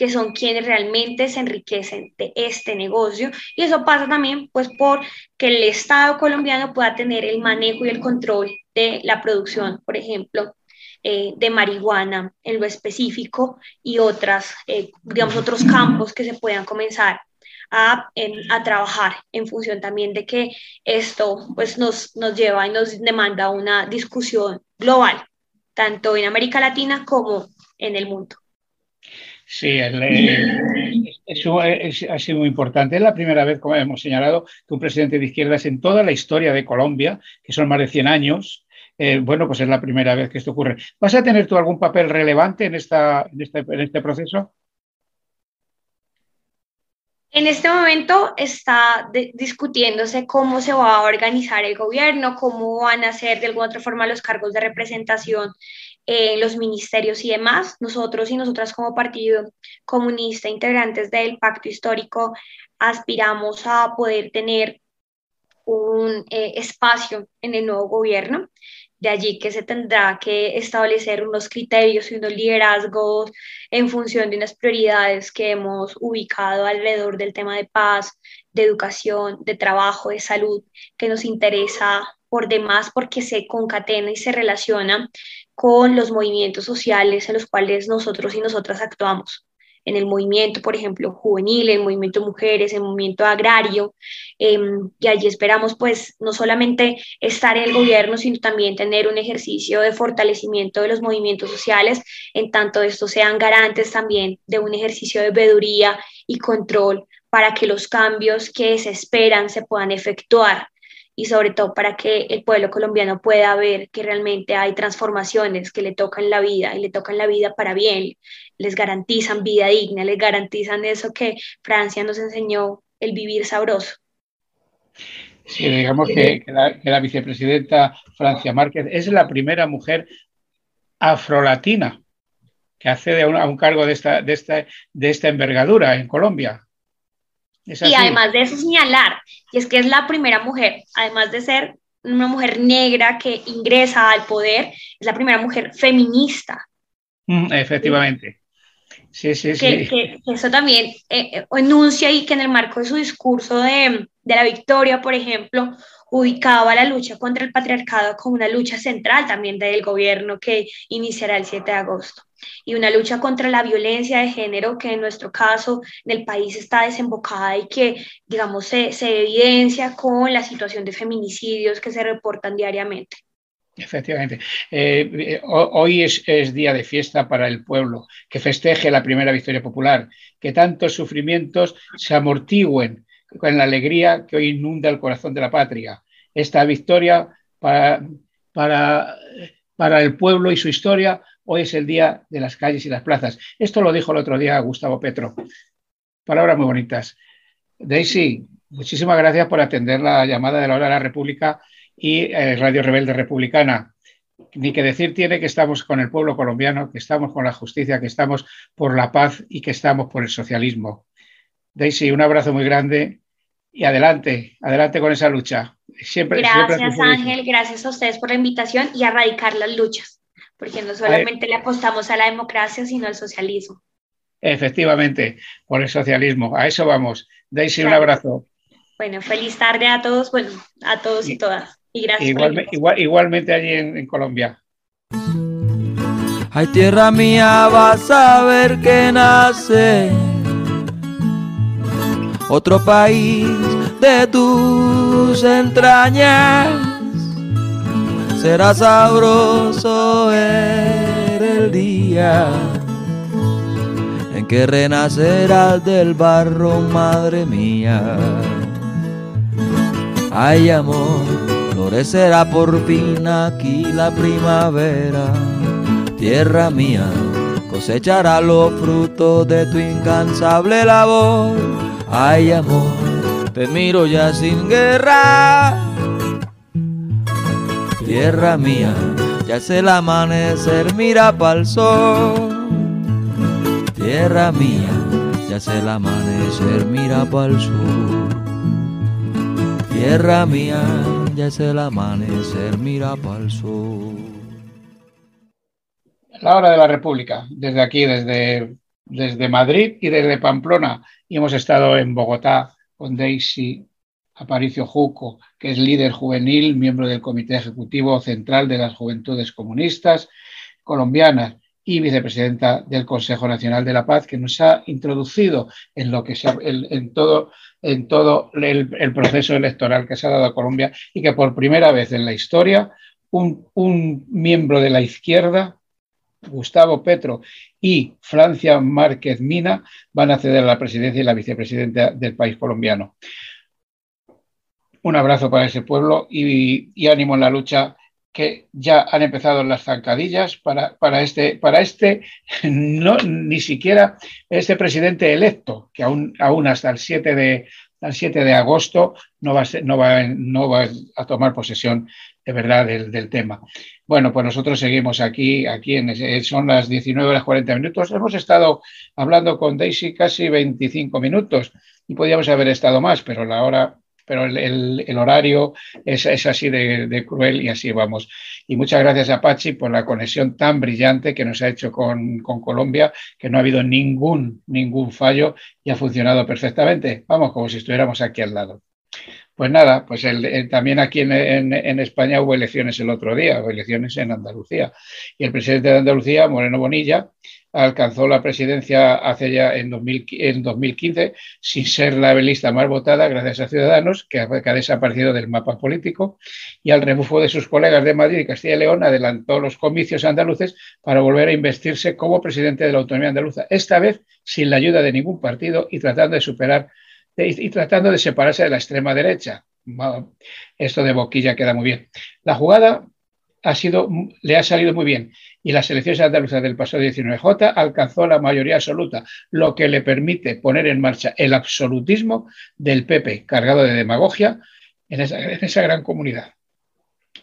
Que son quienes realmente se enriquecen de este negocio. Y eso pasa también pues por que el Estado colombiano pueda tener el manejo y el control de la producción, por ejemplo, eh, de marihuana en lo específico y otras, eh, digamos, otros campos que se puedan comenzar a, a, trabajar en función también de que esto pues nos, nos lleva y nos demanda una discusión global, tanto en América Latina como en el mundo. Sí, eso es, ha sido muy importante. Es la primera vez, como hemos señalado, que un presidente de izquierdas en toda la historia de Colombia, que son más de 100 años, eh, bueno, pues es la primera vez que esto ocurre. ¿Vas a tener tú algún papel relevante en, esta, en, este, en este proceso? En este momento está discutiéndose cómo se va a organizar el gobierno, cómo van a ser de alguna otra forma los cargos de representación en los ministerios y demás. Nosotros y nosotras como Partido Comunista, integrantes del Pacto Histórico, aspiramos a poder tener un eh, espacio en el nuevo gobierno. De allí que se tendrá que establecer unos criterios y unos liderazgos en función de unas prioridades que hemos ubicado alrededor del tema de paz, de educación, de trabajo, de salud, que nos interesa por demás porque se concatena y se relaciona con los movimientos sociales en los cuales nosotros y nosotras actuamos. En el movimiento, por ejemplo, juvenil, en el movimiento mujeres, en el movimiento agrario, em, y allí esperamos pues no solamente estar en el gobierno, sino también tener un ejercicio de fortalecimiento de los movimientos sociales, en tanto estos sean garantes también de un ejercicio de veeduría y control para que los cambios que se esperan se puedan efectuar y sobre todo para que el pueblo colombiano pueda ver que realmente hay transformaciones que le tocan la vida y le tocan la vida para bien, les garantizan vida digna, les garantizan eso que Francia nos enseñó, el vivir sabroso. Sí, digamos que, la, vicepresidenta Francia Márquez es la primera mujer afrolatina que accede un, a un cargo de esta, de, esta, de esta envergadura en Colombia. Y además de eso señalar, y es que es la primera mujer, además de ser una mujer negra que ingresa al poder, es la primera mujer feminista. Mm, efectivamente. Sí, sí, sí. Que, eso también eh, eh, enuncia y que en el marco de su discurso de, de la victoria, por ejemplo, ubicaba la lucha contra el patriarcado como una lucha central también del gobierno que iniciará el 7 de agosto y una lucha contra la violencia de género que en nuestro caso en el país está desembocada y que, digamos, se, se evidencia con la situación de feminicidios que se reportan diariamente. Efectivamente. Eh, eh, hoy es, es, día de fiesta para el pueblo, que festeje la primera victoria popular, que tantos sufrimientos se amortigüen con la alegría que hoy inunda el corazón de la patria. Esta victoria para, para, para el pueblo y su historia hoy es el día de las calles y las plazas. Esto lo dijo el otro día Gustavo Petro. Palabras muy bonitas. Daisy, muchísimas gracias por atender la llamada de la hora de la República y eh, Radio Rebelde Republicana. Ni que decir tiene que estamos con el pueblo colombiano, que estamos con la justicia, que estamos por la paz y que estamos por el socialismo. Daisy, un abrazo muy grande y adelante, adelante con esa lucha. Siempre, gracias Ángel, gracias a ustedes por la invitación y a erradicar las luchas porque no solamente le apostamos a la democracia, sino al socialismo. Efectivamente, por el socialismo. A eso vamos. Daisy, un abrazo. Bueno, feliz tarde a todos, bueno, a todos y, todas. Y gracias. igualmente allí en, Colombia. Ay, tierra mía, vas a ver que nace otro país de tus entrañas será sabroso el día en que renacerás del barro, madre mía. Ay amor, florecerá por fin aquí la primavera, tierra mía, cosechará los frutos de tu incansable labor. Ay amor, te miro ya sin guerra tierra mía, ya es el amanecer, mira pa'l sol. Tierra mía, ya es el amanecer, mira pa'l sur. Tierra mía, ya es el amanecer, mira pa'l sur. La hora de la República, desde aquí, desde, desde Madrid y desde Pamplona, y hemos estado en Bogotá con Daisy Aparicio Juco, que es líder juvenil, miembro del Comité Ejecutivo Central de las Juventudes Comunistas Colombianas y vicepresidenta del Consejo Nacional de la Paz, que nos ha introducido en lo que se en todo, en todo el, proceso electoral que se ha dado a Colombia y que por primera vez en la historia un, un miembro de la izquierda Gustavo Petro y Francia Márquez Mina van a acceder a la presidencia y la vicepresidenta del país colombiano un abrazo para ese pueblo y, ánimo en la lucha que ya han empezado las zancadillas para, para, este, para este, no, ni siquiera este presidente electo, que aún, aún hasta el 7 de, 7 de agosto no va, a tomar posesión de verdad del, del, tema. Bueno, pues nosotros seguimos aquí, aquí en, son las 19 horas 40 minutos. Hemos estado hablando con Daisy casi 25 minutos y podíamos haber estado más, pero la hora pero el, horario es, así de, cruel y así vamos. Y muchas gracias a Pachi por la conexión tan brillante que nos ha hecho con, con, Colombia, que no ha habido ningún, ningún fallo y ha funcionado perfectamente. Vamos, como si estuviéramos aquí al lado. Pues nada, pues el, también aquí en, en, España hubo elecciones el otro día, hubo elecciones en Andalucía. Y el presidente de Andalucía, Moreno Bonilla, alcanzó la presidencia hace ya en, 2015 sin ser la lista más votada gracias a Ciudadanos, que ha, desaparecido del mapa político, y al rebufo de sus colegas de Madrid y Castilla y León adelantó los comicios andaluces para volver a investirse como presidente de la autonomía andaluza, esta vez sin la ayuda de ningún partido y tratando de superar y tratando de separarse de la extrema derecha. Esto de boquilla queda muy bien. La jugada ha sido, le ha salido muy bien y las elecciones andaluzas del pasado 19J alcanzó la mayoría absoluta, lo que le permite poner en marcha el absolutismo del PP, cargado de demagogia en esa, en esa gran comunidad.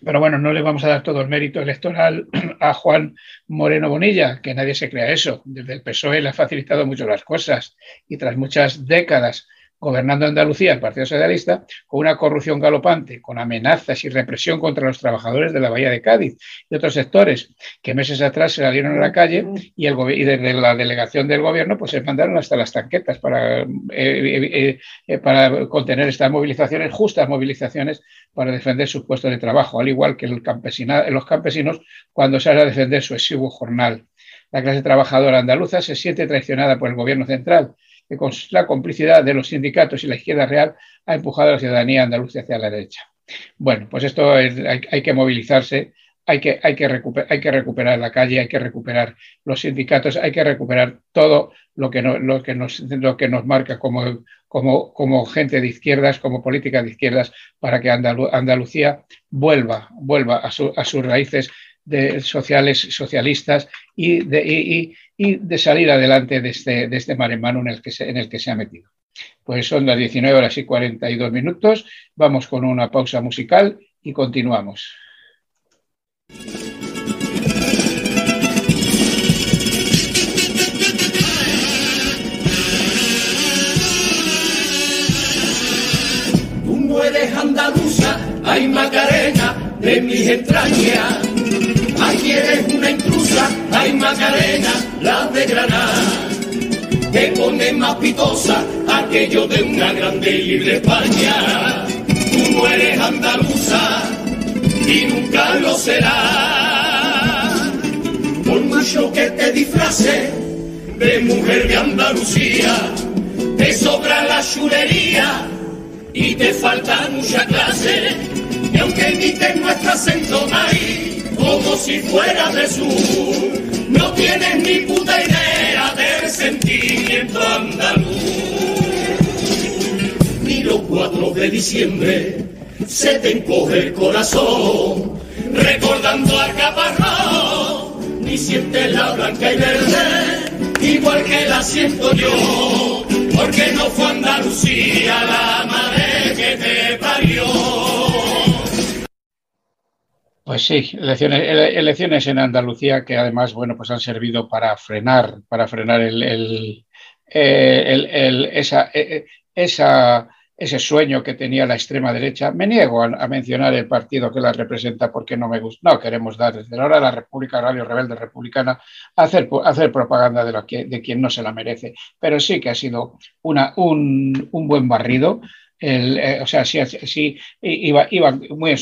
Pero bueno, no le vamos a dar todo el mérito electoral a Juan Moreno Bonilla, que nadie se crea eso. Desde el PSOE le ha facilitado mucho las cosas y tras muchas décadas gobernando Andalucía el Partido Socialista, con una corrupción galopante, con amenazas y represión contra los trabajadores de la Bahía de Cádiz y otros sectores que meses atrás se salieron a la calle y, el y desde la delegación del gobierno pues se mandaron hasta las tanquetas para, eh, eh, eh, para contener estas movilizaciones, justas movilizaciones para defender sus puestos de trabajo, al igual que los campesinos cuando salen a defender su exiguo jornal. La clase trabajadora andaluza se siente traicionada por el gobierno central que con la complicidad de los sindicatos y la izquierda real ha empujado a la ciudadanía andaluza hacia la derecha. Bueno, pues esto hay, que movilizarse, hay que, hay, que hay que, recuperar la calle, hay que recuperar los sindicatos, hay que recuperar todo lo que, lo que, nos, lo que nos marca como, como, como, gente de izquierdas, como política de izquierdas, para que Andalucía vuelva, vuelva a, a sus raíces de sociales, socialistas y de, y de salir adelante de este, de este maremano en el, que se, en el que se ha metido. Pues son las 19 horas y 42 minutos. Vamos con una pausa musical y continuamos. Tú no eres andaluza, hay Macarena de mis entrañas Aquí eres una intrusa, hay Macarena, la de Granada. Te pone más pitosa aquello de una grande y libre España. Tú no eres andaluza y nunca lo serás. Por mucho que te disfrace de mujer de Andalucía, te sobra la chulería y te falta mucha clase. Y aunque imites nuestro acento ahí, como si fuera de sur. No tienes ni puta idea del sentimiento andaluz. Ni los 4 de diciembre se te encoge el corazón, recordando a Caparrón, ni sientes la blanca y verde, igual que la siento yo, porque no fue Andalucía la madre que te parió. Pues sí, elecciones, elecciones, en Andalucía que además, bueno, pues han servido para frenar, para frenar el, el, eh, esa, e, e, esa, ese sueño que tenía la extrema derecha. Me niego a, mencionar el partido que la representa porque no me gusta. No queremos dar desde la hora de la República Radio Rebelde Republicana hacer, hacer propaganda de, lo que, de quien no se la merece. Pero sí que ha sido una, un, un buen barrido eh, o sea, sí, sí iba, iba muy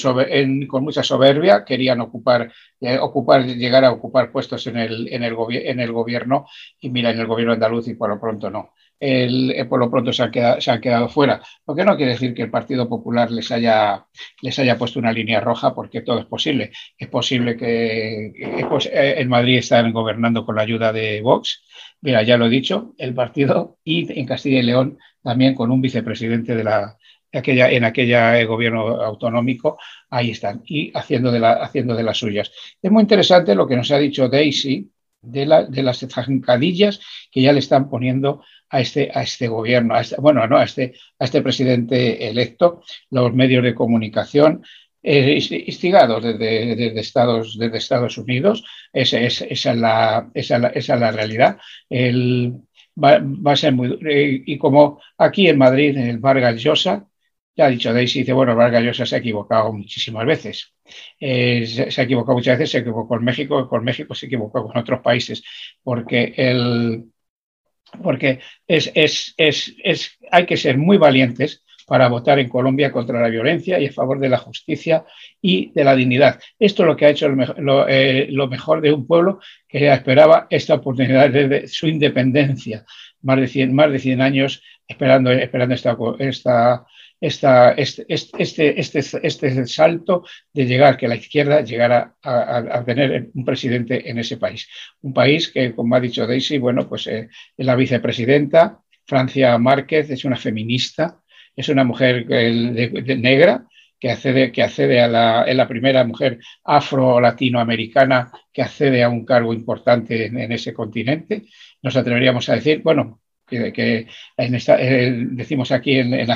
con mucha soberbia, querían ocupar, eh, ocupar, llegar a ocupar puestos en el, en, el en el gobierno y mira, en el gobierno andaluz y por lo pronto no. El, eh, por lo pronto se han, quedado, se han quedado fuera, lo que no quiere decir que el Partido Popular les haya, les haya puesto una línea roja, porque todo es posible. Es posible que en Madrid están gobernando con la ayuda de Vox, mira, ya lo he dicho, el partido y en Castilla y León también con un vicepresidente de la, en aquella gobierno autonómico, ahí están, y haciendo de, haciendo de las suyas. Es muy interesante lo que nos ha dicho Daisy de, la, de las zancadillas que ya le están poniendo a este, a este gobierno, este, bueno, no, a este, a este presidente electo, los medios de comunicación, eh, instigados desde, desde, Estados, desde Estados Unidos, esa, es, esa, es la, esa, esa es la realidad. El, va, a ser muy eh, Y como aquí en Madrid, en el Vargas Llosa, ya ha dicho Daisy, dice, bueno, Vargas Llosa se ha equivocado muchísimas veces. Eh, se, ha equivocado muchas veces, se equivocó con México, con México se equivocó con otros países, porque el porque es, es, es, es, hay que ser muy valientes para votar en Colombia contra la violencia y a favor de la justicia y de la dignidad. Esto es lo que ha hecho lo, eh, mejor de un pueblo que esperaba esta oportunidad de, su independencia. Más de 100, más de 100 años esperando, esperando esta, esta, esta, este, este, este, este, salto de llegar, que la izquierda llegara a, tener un presidente en ese país. Un país que, como ha dicho Daisy, bueno, pues eh, es la vicepresidenta, Francia Márquez es una feminista, es una mujer de, negra que accede, que accede a la, es la primera mujer afro-latinoamericana que accede a un cargo importante en, ese continente. Nos atreveríamos a decir, bueno, que, eh, decimos aquí en,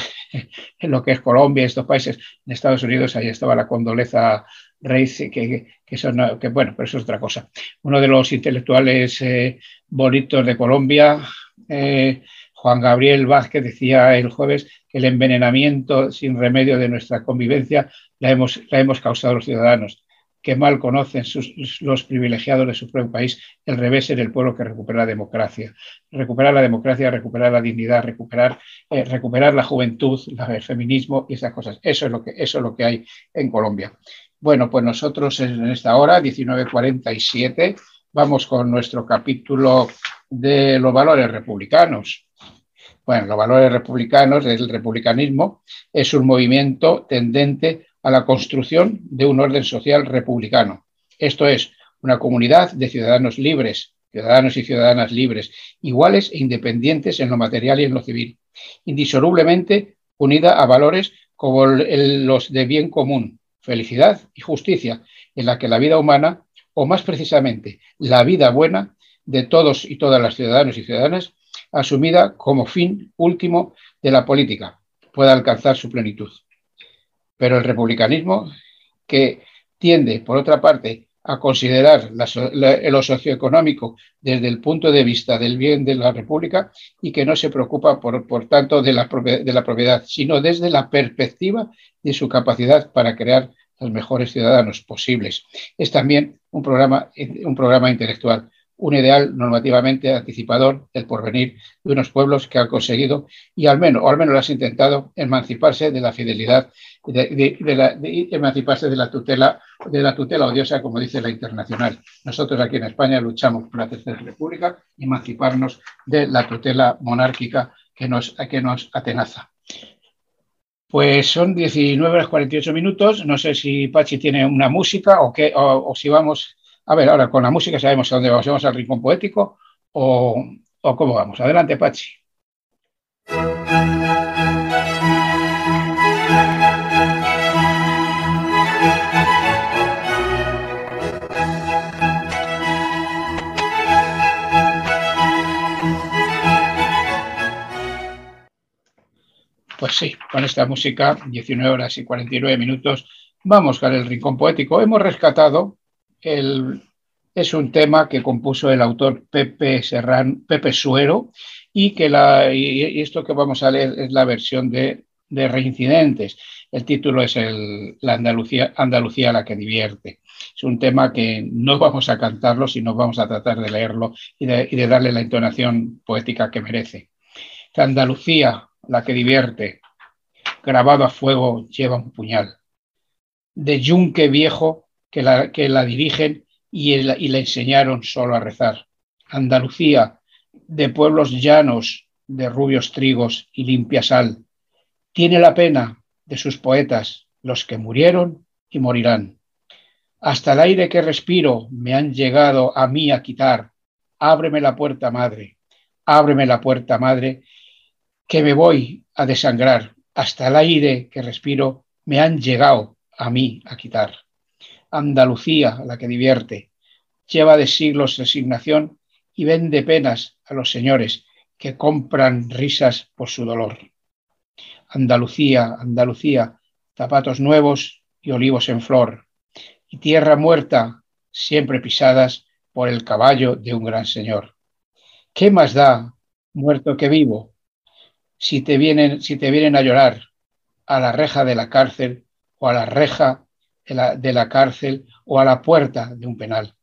lo que es Colombia, estos países, en Estados Unidos, ahí estaba la Condoleza Reis, que, que, son, bueno, pero eso es otra cosa. Uno de los intelectuales eh, bonitos de Colombia, eh, Juan Gabriel Vázquez, decía el jueves que el envenenamiento sin remedio de nuestra convivencia la hemos, la hemos causado los ciudadanos que mal conocen los privilegiados de su propio país, el revés en el pueblo que recupera la democracia. Recuperar la democracia, recuperar la dignidad, recuperar, eh, recuperar la juventud, el feminismo y esas cosas. Eso es, lo que, eso es lo que hay en Colombia. Bueno, pues nosotros en esta hora, 19.47, vamos con nuestro capítulo de los valores republicanos. Bueno, los valores republicanos del republicanismo es un movimiento tendente a la construcción de un orden social republicano. Esto es, una comunidad de ciudadanos libres, ciudadanos y ciudadanas libres, iguales e independientes en lo material y en lo civil, indisolublemente unida a valores como los de bien común, felicidad y justicia, en la que la vida humana, o más precisamente la vida buena de todos y todas las ciudadanos y ciudadanas, asumida como fin último de la política, pueda alcanzar su plenitud. Pero el republicanismo, que tiende, por otra parte, a considerar lo socioeconómico desde el punto de vista del bien de la República y que no se preocupa, por, por tanto, de la, de la propiedad, sino desde la perspectiva de su capacidad para crear los mejores ciudadanos posibles. Es también un programa, un programa intelectual un ideal normativamente anticipador del porvenir de unos pueblos que han conseguido, y al menos, o al menos lo has intentado, emanciparse de la fidelidad, de, la, emanciparse de la tutela, de la tutela odiosa, como dice la internacional. Nosotros aquí en España luchamos por la Tercera República, emanciparnos de la tutela monárquica que nos, que nos atenaza. Pues son 19 horas 48 minutos. No sé si Pachi tiene una música o, qué, o si vamos a ver, ahora con la música sabemos a dónde vamos, ¿vamos al rincón poético o, o cómo vamos? Adelante, Pachi. Pues sí, con esta música, 19 horas y 49 minutos, vamos con el rincón poético. Hemos rescatado es un tema que compuso el autor Pepe, Serrán, Pepe Suero y que la, y esto que vamos a leer es la versión de, Reincidentes. El título es la Andalucía, Andalucía la que divierte. Es un tema que no vamos a cantarlo, sino vamos a tratar de leerlo y de, y de darle la entonación poética que merece. Andalucía la que divierte, grabado a fuego lleva un puñal. De yunque viejo que la, que la dirigen y, y le enseñaron solo a rezar. Andalucía, de pueblos llanos, de rubios trigos y limpia sal, tiene la pena de sus poetas, los que murieron y morirán. Hasta el aire que respiro me han llegado a mí a quitar. Ábreme la puerta, madre, ábreme la puerta, madre, que me voy a desangrar. Hasta el aire que respiro me han llegado a mí a quitar. Andalucía, la que divierte, lleva de siglos resignación y vende penas a los señores que compran risas por su dolor. Andalucía, Andalucía, zapatos nuevos y olivos en flor, y tierra muerta, siempre pisadas por el caballo de un gran señor. ¿Qué más da, muerto que vivo, si te vienen, si te vienen a llorar a la reja de la cárcel o a la reja de la, cárcel o a la puerta de un penal.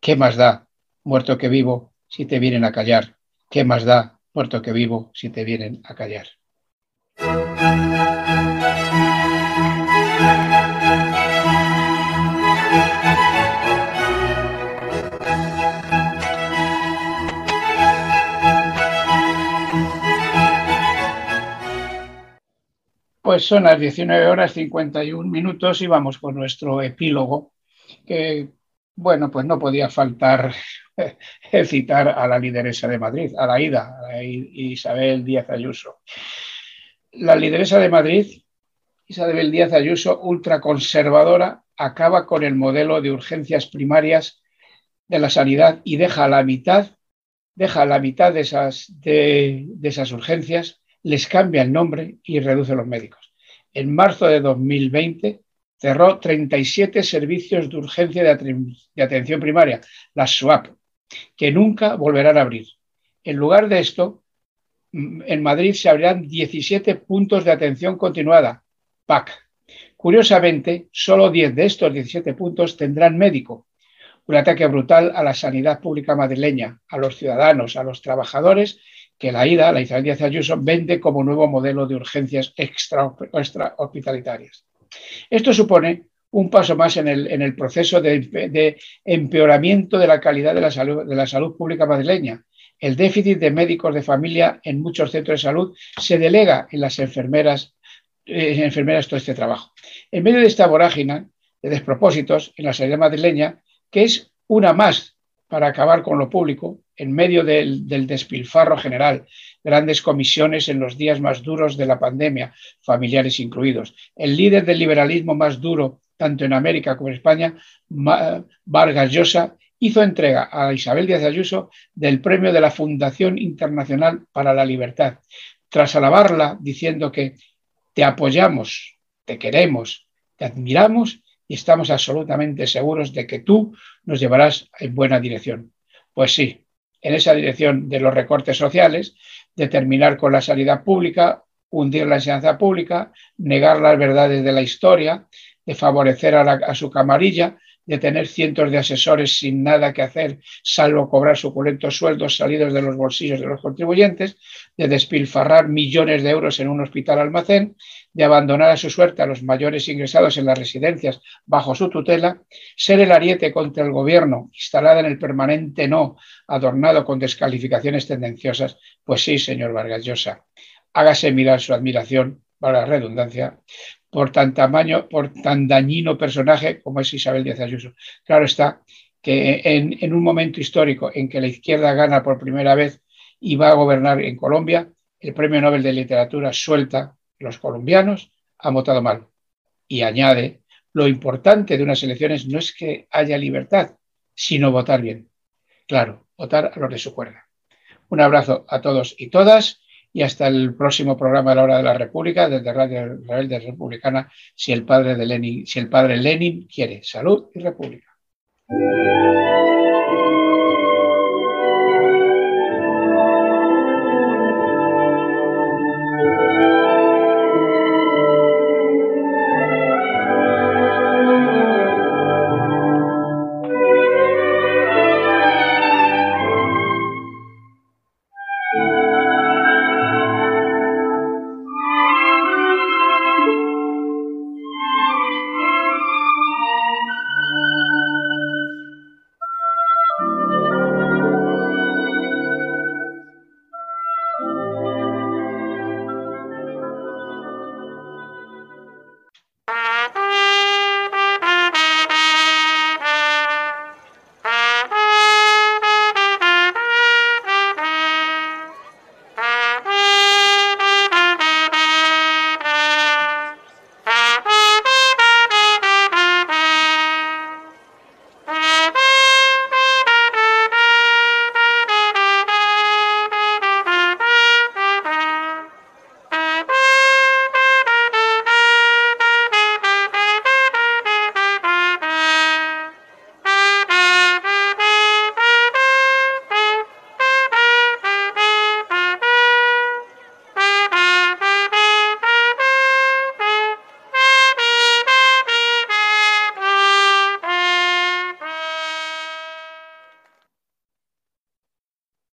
¿Qué más da, muerto que vivo, si te vienen a callar? ¿Qué más da, muerto que vivo, si te vienen a callar? Pues son las 19 horas 51 minutos y vamos con nuestro epílogo, bueno, pues no podía faltar citar a la lideresa de Madrid, a la IDA, a Isabel Díaz Ayuso. La lideresa de Madrid, Isabel Díaz Ayuso, ultraconservadora, acaba con el modelo de urgencias primarias de la sanidad y deja la mitad, deja la mitad de esas, de esas urgencias les cambia el nombre y reduce los médicos. En marzo de 2020 cerró 37 servicios de urgencia de, atención primaria, las SWAP, que nunca volverán a abrir. En lugar de esto, mm, en Madrid se abrirán 17 puntos de atención continuada, PAC. Curiosamente, solo 10 de estos 17 puntos tendrán médico. Un ataque brutal a la sanidad pública madrileña, a los ciudadanos, a los trabajadores que la IDA, la Isabel Díaz Ayuso, vende como nuevo modelo de urgencias extra, hospitalitarias. Esto supone un paso más en el, proceso de, empeoramiento de la calidad de la, salud, pública madrileña. El déficit de médicos de familia en muchos centros de salud se delega en las enfermeras, eh, enfermeras todo este trabajo. En medio de esta vorágina de despropósitos en la sanidad madrileña, que es una más para acabar con lo público, en medio del, despilfarro general, grandes comisiones en los días más duros de la pandemia, familiares incluidos. El líder del liberalismo más duro, tanto en América como en España, Vargas Llosa, hizo entrega a Isabel Díaz Ayuso del premio de la Fundación Internacional para la Libertad, tras alabarla diciendo que te apoyamos, te queremos, te admiramos y estamos absolutamente seguros de que tú nos llevarás en buena dirección. Pues sí, en esa dirección de los recortes sociales, de terminar con la sanidad pública, hundir la enseñanza pública, negar las verdades de la historia, de favorecer a, su camarilla, de tener cientos de asesores sin nada que hacer, salvo cobrar suculentos sueldos salidos de los bolsillos de los contribuyentes, de despilfarrar millones de euros en un hospital almacén, de abandonar a su suerte a los mayores ingresados en las residencias bajo su tutela, ser el ariete contra el gobierno, instalada en el permanente no, adornado con descalificaciones tendenciosas, pues sí, señor Vargas Llosa, hágase mirar su admiración, para la redundancia, por tan tamaño, por tan dañino personaje como es Isabel Díaz Ayuso. Claro está que en, un momento histórico en que la izquierda gana por primera vez y va a gobernar en Colombia, el Premio Nobel de Literatura suelta los colombianos han votado mal. Y añade, lo importante de unas elecciones no es que haya libertad, sino votar bien. Claro, votar a los de su cuerda. Un abrazo a todos y todas y hasta el próximo programa de la hora de la República desde Radio Rebelde Republicana si el padre si el padre Lenin quiere salud y república.